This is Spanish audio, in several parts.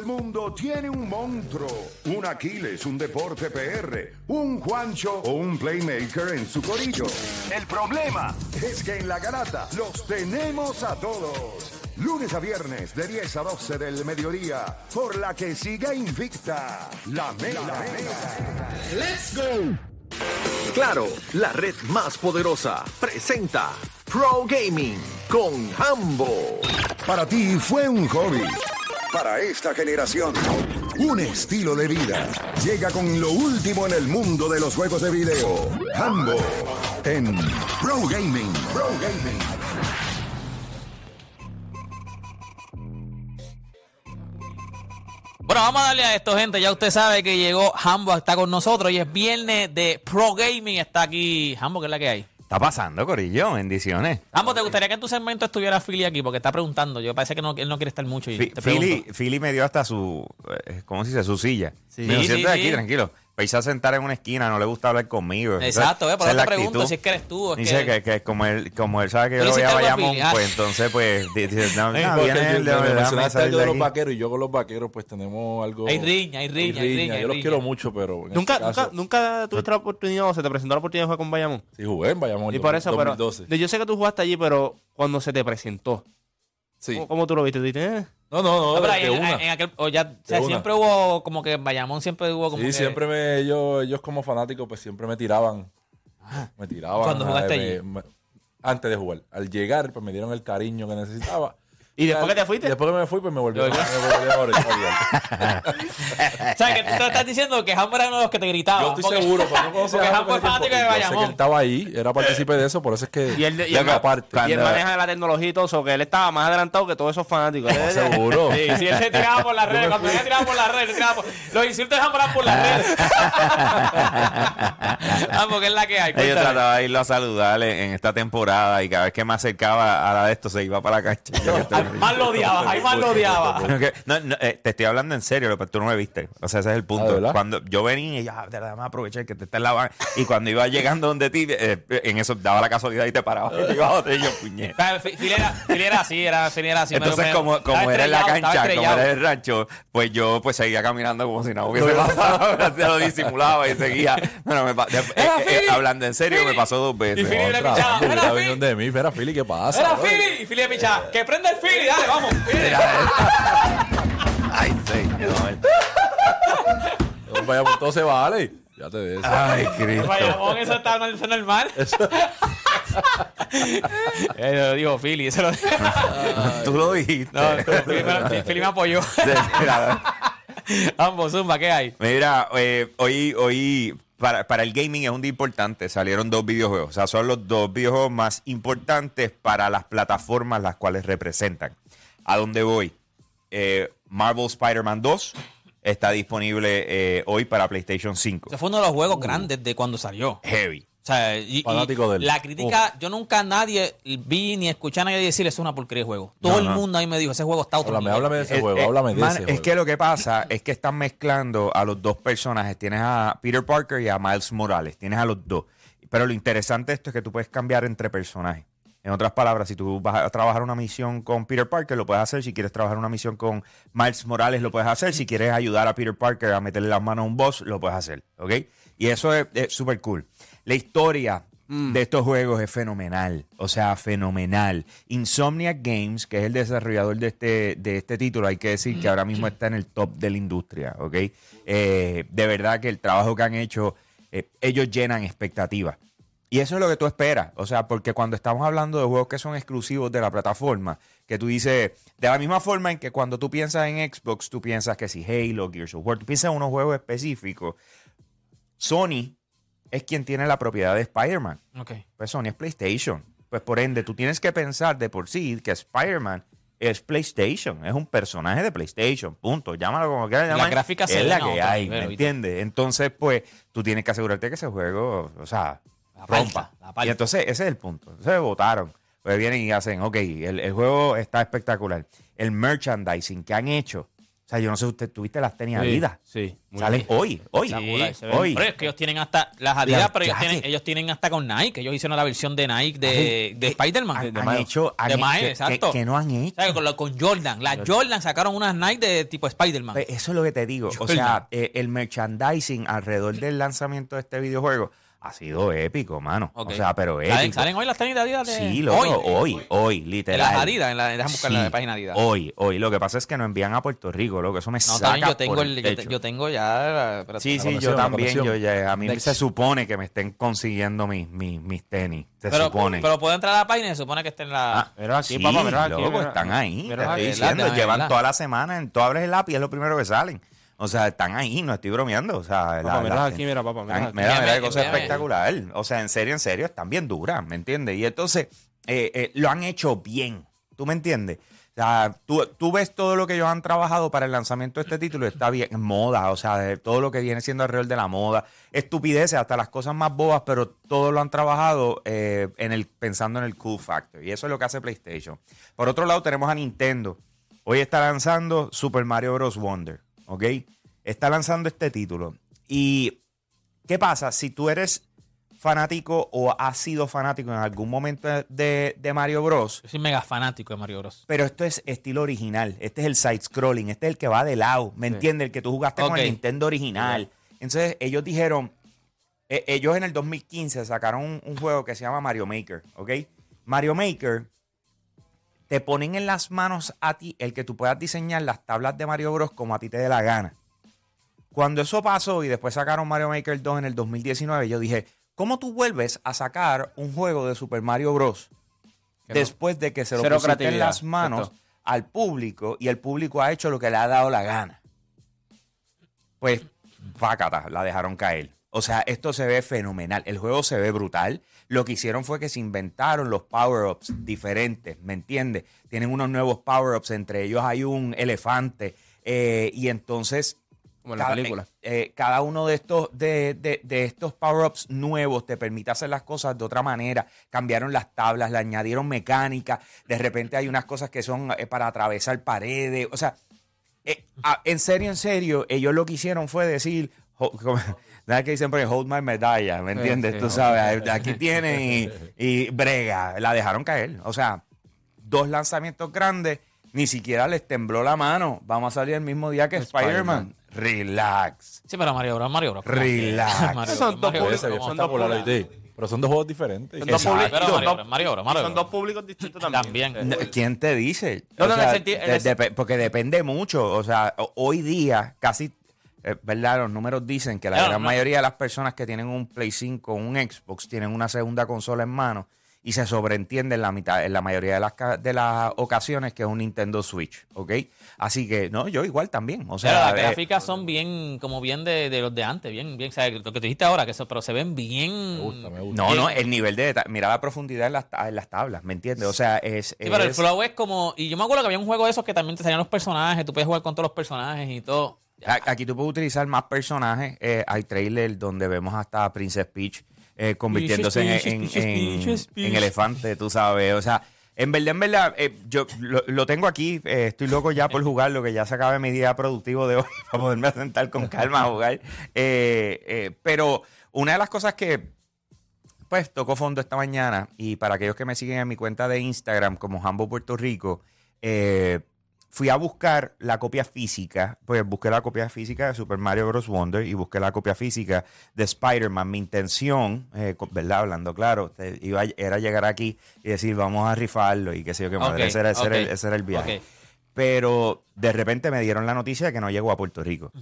El mundo tiene un monstruo, un Aquiles, un deporte PR, un Juancho o un playmaker en su corillo. El problema es que en la garata los tenemos a todos. Lunes a viernes de 10 a 12 del mediodía, por la que siga invicta la mega. ¡Let's go! Claro, la red más poderosa presenta Pro Gaming con Hambo. Para ti fue un hobby. Para esta generación, un estilo de vida. Llega con lo último en el mundo de los juegos de video. Hambo en Pro Gaming. Pro Gaming. Bueno, vamos a darle a esto, gente. Ya usted sabe que llegó Hambo, está con nosotros y es viernes de Pro Gaming. Está aquí Hambo, ¿qué es la que hay? Está pasando, Corillo, bendiciones. Hambo, ¿te gustaría que en tu segmento estuviera Philly aquí? Porque está preguntando. Yo parece que no, él no quiere estar mucho. Y te Philly, pregunto. Philly me dio hasta su, eh, ¿cómo se dice? Su silla. Sí, me dijo, sí, siéntate sí. aquí, tranquilo. Irse a sentar en una esquina, no le gusta hablar conmigo. Exacto, eh, por eso es te la pregunto actitud. si es que eres tú. o es Dice que- que, que como él, como él sabe que yo le lo voy a Bayamón, pues entonces pues dice, no, no, porque viene yo- me algo de de los vaqueros y yo con los vaqueros pues tenemos algo... Hay riña, hay riña, hay riña, Yo los quiero mucho, pero en ¿Nunca, este caso, nunca, nunca tuviste la oportunidad o se te presentó la oportunidad de jugar con Bayamón? Sí, jugué en Bayamón Y por eso, pero 2012. yo sé que tú jugaste allí, pero cuando se te presentó, Sí. ¿cómo, cómo tú lo viste? ¿Tú dijiste, eh? No, no, no, No, pero de, ahí de en, una. en aquel, o ya, o sea, siempre hubo como que en Bayamón siempre hubo como Sí, que- siempre me, ellos, ellos como fanáticos pues siempre me tiraban. Me tiraban. ¿Cuándo eh, jugaste allí? me- antes de jugar. Al llegar pues me dieron el cariño que necesitaba. ¿Y después que te fuiste? Después que me fui pues me volvió, me volvió a abrir. O sea, que tú te estás diciendo que Hambo era uno de los que te gritaba. Yo estoy porque- seguro, pero no conocía Porque en ese fanático de y Yo sé que Bayamón. él estaba ahí, era partícipe de eso, por eso es que... Y él, y él- me aparte. y él maneja la tecnología y todo eso, que él estaba más adelantado que todos esos fanáticos. Él- Seguro. Sí, sí, él se tiraba por las redes. Cuando él se tiraba por las redes, se tiraba por... los insultos de eran por las redes. Hambo, ¿qué es la que hay? Yo trataba de irlo a saludarle en esta temporada y cada vez que me acercaba a la de esto se iba para la cancha. Más lo odiaba, ahí más lo odiaba. No, no, eh, te estoy hablando en serio, pero tú no me viste. O sea, ese es el Ah, punto. ¿verdad? cuando yo venía y ya, de verdad, me aprovechar que te está en la van. Y cuando iba llegando donde ti, eh, en eso daba la casualidad y te paraba. Y te iba a y yo, puñet. O sea, Fi- Fili era, Fili era así, era, Fili así. Entonces, me- como, como era en la cancha, como era en el rancho, pues yo pues seguía caminando como si nada hubiese pasado. Se lo disimulaba y seguía. Bueno, me eh, eh, hablando en serio, me pasó dos veces. Y Philly le pichaba, era Philly, ¿qué pasa? Era? Fili. Y Fili le pichaba. Que prenda el Fili, dale, vamos. Ay, señor. Los Bayamón, todo se vale. Ya te ves. Ay, Cristo. Bayamón, eso está mal, eso es normal. Eh, lo dijo Fili, eso lo Tú lo dijiste. No, Fili me, Fili me apoyó. Ambos, Zumba, ¿qué hay? Mira, eh, hoy, hoy para, para el gaming es un día importante. Salieron dos videojuegos. O sea, son los dos videojuegos más importantes para las plataformas las cuales representan. ¿A dónde voy? Eh, Marvel Spider-Man 2 está disponible eh, hoy para PlayStation 5. Ese fue uno de los juegos grandes de cuando salió. Heavy. O sea, y, y Fanático de él. la crítica, yo nunca a nadie vi ni escuché a nadie decir es una porquería de juego. Todo No, el no. mundo ahí me dijo, ese juego está a otro Háblame, nivel. háblame de ese Eh, juego, eh, háblame de man, ese es juego. que lo que pasa es que están mezclando a los dos personajes. Tienes a Peter Parker y a Miles Morales. Tienes a los dos. Pero lo interesante de esto es que tú puedes cambiar entre personajes. En otras palabras, si tú vas a trabajar una misión con Peter Parker, lo puedes hacer. Si quieres trabajar una misión con Miles Morales, lo puedes hacer. Si quieres ayudar a Peter Parker a meterle las manos a un boss, lo puedes hacer. ¿Ok? Y eso es es súper cool. La historia de estos juegos es fenomenal. O sea, fenomenal. Insomniac Games, que es el desarrollador de este, de este título, hay que decir que ahora mismo está en el top de la industria. ¿Ok? Eh, de verdad que el trabajo que han hecho, eh, ellos llenan expectativas. Y eso es lo que tú esperas. O sea, porque cuando estamos hablando de juegos que son exclusivos de la plataforma, que tú dices, de la misma forma en que cuando tú piensas en Xbox, tú piensas que si Halo, Gears of War, tú piensas en unos juegos específicos. Sony es quien tiene la propiedad de Spider-Man. Ok. Pues Sony es PlayStation. Pues por ende, tú tienes que pensar de por sí que Spider-Man es PlayStation, es un personaje de PlayStation, punto. Llámalo como quieras llamar. gráficas se es la que hay, ¿me entiendes? Entonces, pues, tú tienes que asegurarte que ese juego, o sea, La rompa. la. Y entonces, ese es el punto. Se votaron. Pues vienen y hacen, ok, el, el juego está espectacular. El merchandising que han hecho, sea, yo no sé, usted tuviste las tenis Adidas. Sí. muy Salen bien. hoy, hoy, ven. hoy. Pero es que ellos tienen hasta las Adidas, Las pero ellos tienen, ellos tienen hasta con Nike. Ellos hicieron la versión de Nike de, de eh, Spider-Man. Han, De han hecho, han De hecho- Miles, que- exacto. Que, no han hecho. ¿Sabes? Con, lo- con Jordan. Las Jordan sacaron unas Nike de tipo Spider-Man. Pues eso es lo que te digo. O Jordan. sea, eh, el merchandising alrededor del lanzamiento de este videojuego ha sido épico, mano. O sea, pero ¿Salen, épico. salen hoy las tenis de Adidas? De, Sí, loco, hoy, hoy, En literal. las Adidas, en la, déjame buscar la Sí, página Adidas. Hoy, hoy. Lo que pasa es que nos envían a Puerto Rico, loco. Eso me no, saca también yo tengo, por el, el yo, yo tengo ya. espérate. Sí, sí, yo la también. Yo ya, a mí se supone que me estén consiguiendo mis, mis, mis tenis. Se pero, supone. pero puedo entrar a la página y se supone que está en la. Ah, sí, papá, mira aquí, loco, mira. están ahí. Mira te estoy diciendo, llevan toda la semana. En, tú abres el app y es lo primero que salen. O sea, están ahí, no estoy bromeando. O sea, Papá, aquí, mira, papá, mira aquí. mira, mira, cosa espectacular. O sea, en serio, en serio, están bien duras, ¿me entiendes? Y entonces, eh, eh, lo han hecho bien. ¿Tú me entiendes? O sea, tú, tú ves todo lo que ellos han trabajado para el lanzamiento de este título, y está bien, moda, o sea, todo lo que viene siendo alrededor de la moda, estupideces, hasta las cosas más bobas, pero todo lo han trabajado eh, en el, pensando en el cool factor. Y eso es lo que hace PlayStation. Por otro lado, tenemos a Nintendo. Hoy está lanzando Super Mario Bros. Wonder, ¿ok? Está lanzando este título. ¿Y qué pasa? Si tú eres fanático o has sido fanático en algún momento de, de Mario Bros., Yo soy mega fanático de Mario Bros. pero esto es estilo original. Este es el side-scrolling. Este es el que va de lado. ¿Me entiendes? El que tú jugaste con Ok. el Nintendo original. Entonces, ellos dijeron. eh, ellos en el 2015 sacaron un, un juego que se llama Mario Maker. ¿Ok? Mario Maker. Te ponen en las manos a ti el que tú puedas diseñar las tablas de Mario Bros. como a ti te dé la gana. Cuando eso pasó y después sacaron Mario Maker 2 en el 2019, yo dije, ¿cómo tú vuelves a sacar un juego de Super Mario Bros. Después de que se lo pusiste en las manos al público y el público ha hecho lo que le ha dado la gana? Pues, fácata, la dejaron caer. O sea, esto se ve fenomenal. El juego se ve brutal. Lo que hicieron fue que se inventaron los power-ups diferentes, ¿me entiendes? Tienen unos nuevos power-ups, entre ellos hay un elefante. eh, y entonces Como en la película. eh, eh, cada uno de estos, de, de- de estos power-ups nuevos te permite hacer las cosas de otra manera. Cambiaron las tablas, le añadieron mecánica. De repente hay unas cosas que son para atravesar paredes. O sea, eh, en serio, en serio, ellos lo que hicieron fue decir, ¿sabes que dicen? por ahí? Hold my medalla, ¿me entiendes? sí. Tú sabes, aquí tienen y, y brega, la dejaron caer. O sea, dos lanzamientos grandes, ni siquiera les tembló la mano. Vamos a salir el mismo día que Spider-Man. Relax. Sí, pero Mario Bros. Mario Bros. Relax. Mario Son dos. Pero son dos juegos diferentes. Son dos, Pero son Mario son dos públicos distintos también. También. ¿Quién te dice? No, no, en sea, el senti- en de- depe- porque depende mucho. O sea, hoy día casi, eh, ¿verdad? Los números dicen que la gran no. mayoría de las personas que tienen un Play 5 o un Xbox tienen una segunda consola en mano y se sobreentiende en la mitad, en la mayoría de las, de las ocasiones que es un Nintendo Switch, ¿ok? Así que, no, yo igual también. O sea, Pero las eh, gráficas son bien, como bien de, de los de antes, bien, bien, o sea, lo que tú dijiste ahora, que eso, pero se ven bien. Me gusta, me gusta. no, no, el nivel de deta- mira la profundidad en las, en las tablas, ¿me entiendes? O sea, es... Sí, pero el es- flow es como. Y yo me acuerdo que había un juego de esos que también te salían los personajes, tú puedes jugar con todos los personajes y todo. Aquí tú puedes utilizar más personajes. eh, hay trailer donde vemos hasta a Princess Peach eh, convirtiéndose en, Peaches, en- Peaches, en- Peaches, en Peaches. elefante, tú sabes. O sea, en verdad, en verdad, eh, yo lo, lo tengo aquí. estoy loco ya por jugar, lo que ya se acabe mi día productivo de hoy para poderme sentar con calma a jugar. Pero una de las cosas que pues tocó fondo esta mañana y para aquellos que me siguen en mi cuenta de Instagram como Hambo Puerto Rico, eh, fui a buscar la copia física, pues busqué la copia física de Super Mario Bros. Wonder y busqué la copia física de Spider-Man. Mi intención, eh, ¿verdad? Hablando claro, iba, era llegar aquí y decir, vamos a rifarlo y qué sé yo qué madre. Ese, era, ese era el, ok, ese era el viaje. Pero de repente me dieron la noticia de que no llegó a Puerto Rico.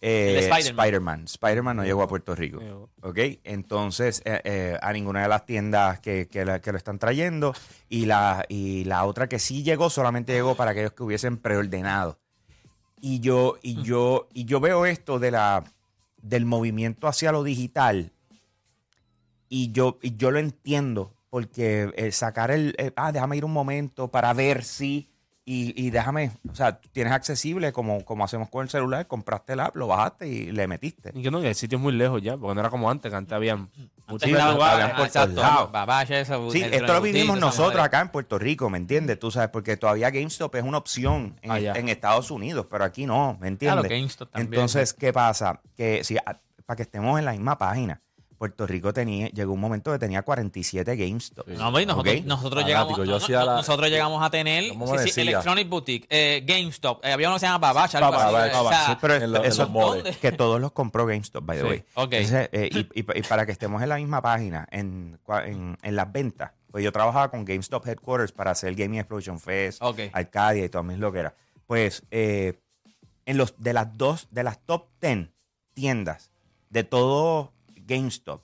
Eh, Spider-Man. Spider-Man. Spider-Man no llegó a Puerto Rico. ¿Ok? Entonces, eh, eh, a ninguna de las tiendas que, que la- que lo están trayendo. Y la, y la otra que sí llegó, solamente llegó para aquellos que hubiesen preordenado. Y yo, y yo, y yo veo esto de la, del movimiento hacia lo digital. Y yo, y yo lo entiendo porque sacar el, ah, déjame ir un momento para ver si, y, y déjame, o sea, tienes accesible como, como hacemos con el celular, compraste el app, lo bajaste y le metiste. Y que no, que el sitio es muy lejos ya, porque no era como antes, que antes habían muchos Sí, esto lo vivimos nosotros acá en Puerto Rico, ¿me entiendes? Tú sabes, porque todavía GameStop es una opción en, Allá. en Estados Unidos, pero aquí no, ¿me entiendes? Claro, GameStop también. Entonces, ¿qué pasa? Que si a- para que estemos en la misma página, Puerto Rico tenía, llegó un momento que tenía 47 GameStop. No, hombre, nosotros, llegamos, yo no- hacía no- la- nosotros llegamos a tener ¿Cómo sí, me sí? Electronic Boutique, eh, GameStop, eh, había uno que se llama Babacha, Babacha, o sea, Sí, pero en, lo- en eso- que todos los compró GameStop, by the Sí. way. Ok. Entonces, eh, y, y- y para que estemos en la misma página, en, en, en las ventas, pues yo trabajaba con GameStop Headquarters para hacer Gaming Explosion Fest, Ok. Arcadia y todas mis loqueras. Pues eh, en los de las dos, de las top 10 tiendas de todo GameStop,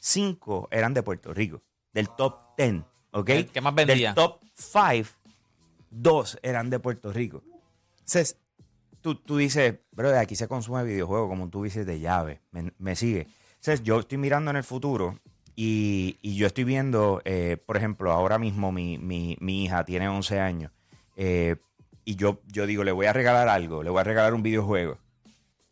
cinco eran de Puerto Rico, del top 10, ¿ok? El que más vendía. Del top 5, dos eran de Puerto Rico. Entonces, tú, tú dices, bro, de aquí se consume videojuego, como tú dices, de llave. Me, me sigue. Entonces, yo estoy mirando en el futuro y, y yo estoy viendo, eh, por ejemplo, ahora mismo mi, mi- mi hija tiene 11 años eh, y yo, yo digo, le voy a regalar algo, le voy a regalar un videojuego.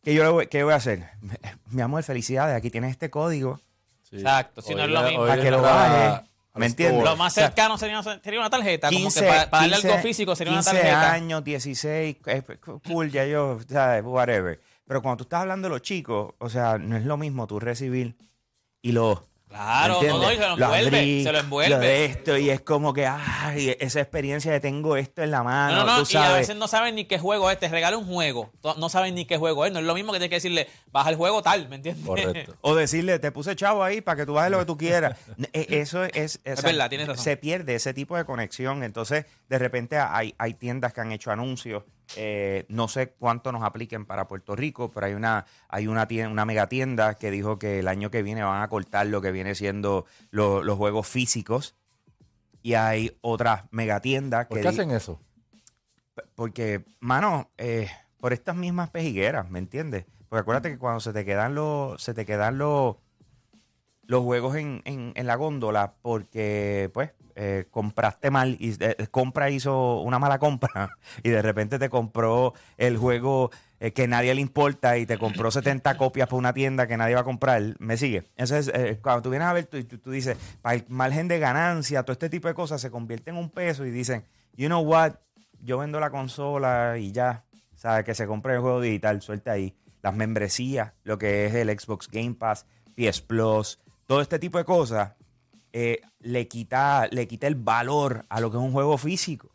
¿Qué yo voy, qué voy a hacer? Mi amor, felicidades, aquí tienes este código Sí. Exacto, si no es lo mismo. para que lo entra baje. al ¿Me entiendes? Lo más O sea, cercano sería, sería una tarjeta, como 15, que para, para darle 15, algo físico sería una 15 tarjeta. años, 16, eh, cool, ya yo, ¿sabes? Whatever. Pero cuando tú estás hablando de los chicos, o sea, no es lo mismo tú recibir y lo... Claro, ¿me no, no, y se lo envuelve, abrí, se lo Lo de envuelve. esto, y es como que, ay, esa experiencia de tengo esto en la mano, No, no, no, tú y a sabes. veces no saben ni qué juego es, te regala un juego, to- no saben ni qué juego es, no es lo mismo que tienes que decirle, baja el juego tal, ¿me entiendes? Correcto. O decirle, te puse chavo ahí para que tú bajes lo que tú quieras. E- Eso es... Es, verdad, tienes razón. Se pierde ese tipo de conexión. Entonces, de repente hay, hay tiendas que han hecho anuncios. Eh, no sé cuánto nos apliquen para Puerto Rico, pero hay una, hay una, tienda, una mega tienda que dijo que el año que viene van a cortar lo que viene siendo lo- los juegos físicos. Y hay otras mega tiendas ¿Por que qué di- hacen eso? porque, mano, eh, por estas mismas pejigueras, ¿me entiendes? Porque acuérdate que cuando se te quedan los, se te quedan los, los juegos en, en- en la góndola, porque, pues, eh, compraste mal y eh, compra hizo una mala compra y de repente te compró el juego eh, que nadie le importa y te compró 70 copias por una tienda que nadie va a comprar, me sigue. Entonces, eh, cuando tú vienes a ver, tú, tú, tú dices, para el margen de ganancia, todo este tipo de cosas se convierte en un peso y dicen, you know what, yo vendo la consola y ya, ¿sabes? Que se compre el juego digital, suelta ahí. Las membresías, lo que es el Xbox Game Pass, PS Plus, todo este tipo de cosas, eh, le, quita, le quita el valor a lo que es un juego físico.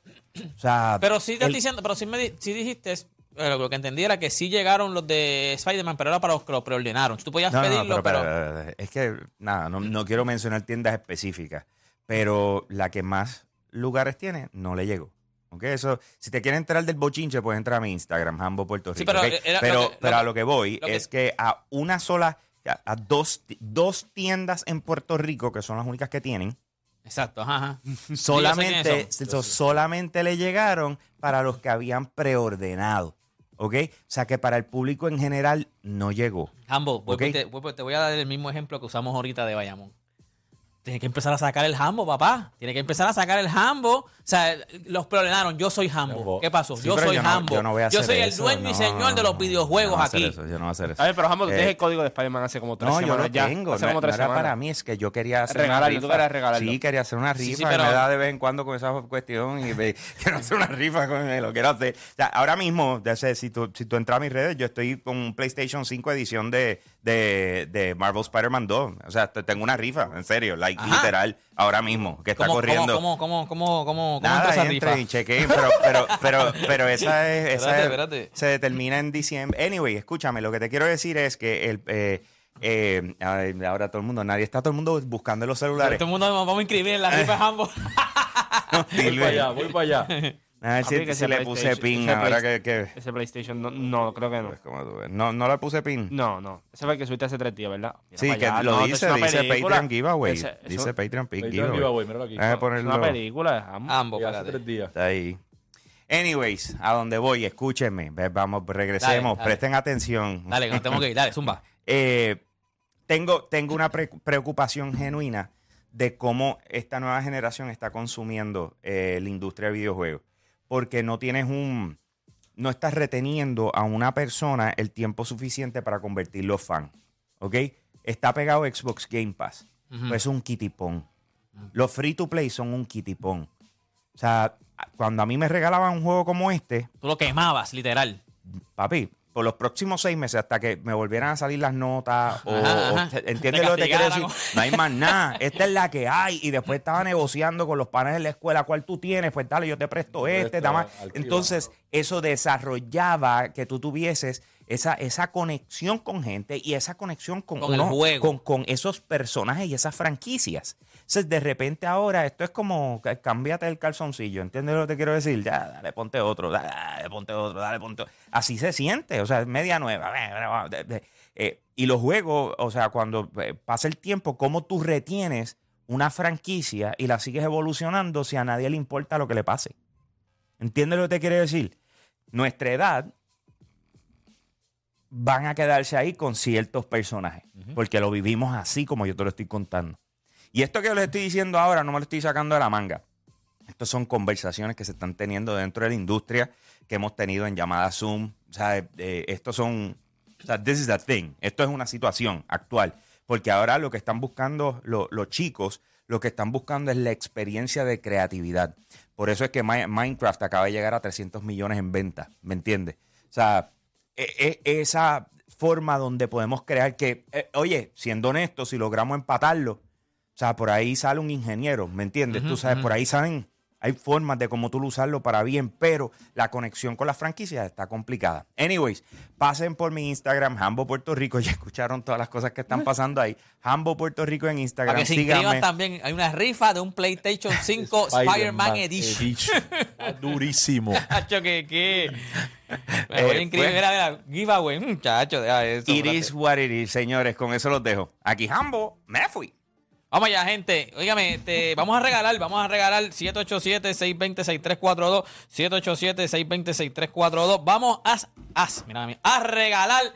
O sea, Pero sí te el- diciendo, pero sí, me, sí dijiste, eh, lo que entendí era que sí llegaron los de Spider-Man, pero era para los que lo preordenaron. Tú podías No, no, no, pedirlo, pero, pero, pero, es que, nada, no, no quiero mencionar tiendas específicas, pero la que más lugares tiene no le llegó. ¿Ok? Eso, si te quieres enterar del bochinche, puedes entrar a mi Instagram, Hambo Puerto Rico. Sí, pero pero, lo que- pero lo a lo que voy lo que- es que a una sola, a, a dos, dos tiendas en Puerto Rico, que son las únicas que tienen, exacto, ajá, ajá. solamente, so- solamente le llegaron para los que habían preordenado. ¿Ok? O sea que para el público en general no llegó. Hambo, vuelvo Ok. y te, te voy a dar el mismo ejemplo que usamos ahorita de Bayamón. Tienes que empezar a sacar el Hambo, papá. Tienes que empezar a sacar el Hambo. O sea, los preordenaron. Yo soy Hambo. Hambo. ¿Qué pasó? Sí, yo soy yo no- Hambo. yo no voy a hacer soy el eso, dueño y no, señor de los no, videojuegos yo no aquí. eso, yo no voy a hacer eso. A ver, pero Jambo, tú Eh, tienes el código de Spider-Man hace como tres No, yo semanas lo ya. tengo. Hace No, como no tres era semanas. para mí, es que yo quería hacer Regalar, una y tú rifa. querías regalarlo. Sí, quería hacer una rifa. sí, pero- me da de vez en cuando con esa cuestión y me- quiero hacer una rifa con él, lo quiero hacer. O sea, ahora mismo, ya sé, si tú, si tú entras a mis redes, yo estoy con un PlayStation 5 edición de, de, de Marvel Spider-Man 2. O sea, te- tengo una rifa, en serio, like, Ajá. literal, ahora mismo, que está ¿Cómo, corriendo. cómo, cómo, cómo, cómo, cómo Nada, entra esa entre rifa? y chequeen, pero, pero, pero, pero esa es, esa Espérate, es- espérate. se determina en diciembre. Anyway, escúchame, lo que te quiero decir es que el, eh, eh, ahora todo el mundo, nadie está todo el mundo buscando los celulares. Todo el mundo vamos a inscribir en la rifa de Hambo. Voy para allá, voy para allá. A ver si, si ese le puse PlayStation- pin ese ahora Play- que, que- Ese PlayStation, no, no, creo que no. pues, como tú ves. No, no le puse pin. No, no. Ese fue el que subiste hace tres días, ¿verdad? Mira Sí, que allá. lo No, dice, dice película. Patreon Giveaway. Ese- eso- dice Patreon Pick Patreon Giveaway. giveaway, míralo aquí. Es una película. Hambo, Y hace tres días. Está ahí. Anyways, a donde voy, escúchenme. Vamos, regresemos, Dale, dale. presten atención. Dale, que nos tenemos que ir. Dale, zumba. Eh, tengo, tengo una pre- preocupación genuina de cómo esta nueva generación está consumiendo eh, la industria de videojuegos. Porque no tienes un. No estás reteniendo a una persona el tiempo suficiente para convertirlo fan. ¿Ok? Está pegado Xbox Game Pass. Pues es un kitipón. Los free to play son un kitipón. O sea, cuando a mí me regalaban un juego como este, Tú lo quemabas, literal. papi, por los próximos seis meses hasta que me volvieran a salir las notas o, Ajá, o- ajá. ¿entiendes Te lo que te quiero decir? No hay más nada. Esta es la que hay. Y después estaba negociando con los panes de la escuela cuál tú tienes. Pues dale, yo te presto Te este. alquila. Entonces, eso desarrollaba que tú tuvieses esa, esa conexión con gente y esa conexión con, Con el juego. con, con esos personajes y esas franquicias. Entonces, de repente ahora, esto es como cámbiate el calzoncillo, ¿entiendes lo que te quiero decir? Ya, dale, ponte otro, dale, dale, ponte otro, dale, ponte otro. Así se siente, o sea, es media nueva. de- de- eh, y los juegos, o sea, cuando eh, pasa el tiempo, cómo tú retienes una franquicia y la sigues evolucionando si a nadie le importa lo que le pase. ¿Entiendes lo que te quiero decir? Nuestra edad van a quedarse ahí con ciertos personajes, porque lo vivimos así como yo te lo estoy contando. Y esto que les estoy diciendo ahora no me lo estoy sacando de la manga. Estas son conversaciones que se están teniendo dentro de la industria, que hemos tenido en llamadas Zoom. O sea, eh, estos son, o sea, this is the thing. Esto es una situación actual, porque ahora lo que están buscando lo- los chicos, lo que están buscando es la experiencia de creatividad. Por eso es que Mi- Minecraft acaba de llegar a 300 millones en venta, ¿me entiendes? O sea, e- e- esa forma donde podemos crear que, eh, oye, siendo honestos, si logramos empatarlo, o sea, por ahí sale un ingeniero, ¿me entiendes? Tú sabes, por ahí salen, hay formas de cómo tú lo usarlo para bien, pero la conexión con las franquicias está complicada. Anyways, pasen por mi Instagram, Hambo Puerto Rico, ya escucharon todas las cosas que están pasando ahí. Hambo Puerto Rico en Instagram, Para que se síganme. inscriban también. Hay una rifa de un PlayStation 5 Spider-Man Edition. Está durísimo. Muchacho, que qué. Eh, inscribir. pues- Mira, mira, giveaway. Muchacho. It is what it is, señores. Con eso los dejo. Aquí Hambo, me fui. Vamos allá, gente. Óigame, este, vamos a regalar, vamos a regalar 787-620-6342. 787-620-6342. Vamos a, a, mira, mira, a regalar.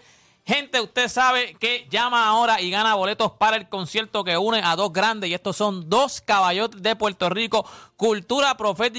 Gente, usted sabe que llama ahora y gana boletos para el concierto que une a dos grandes. Y estos son dos caballotes de Puerto Rico. Cultura profética.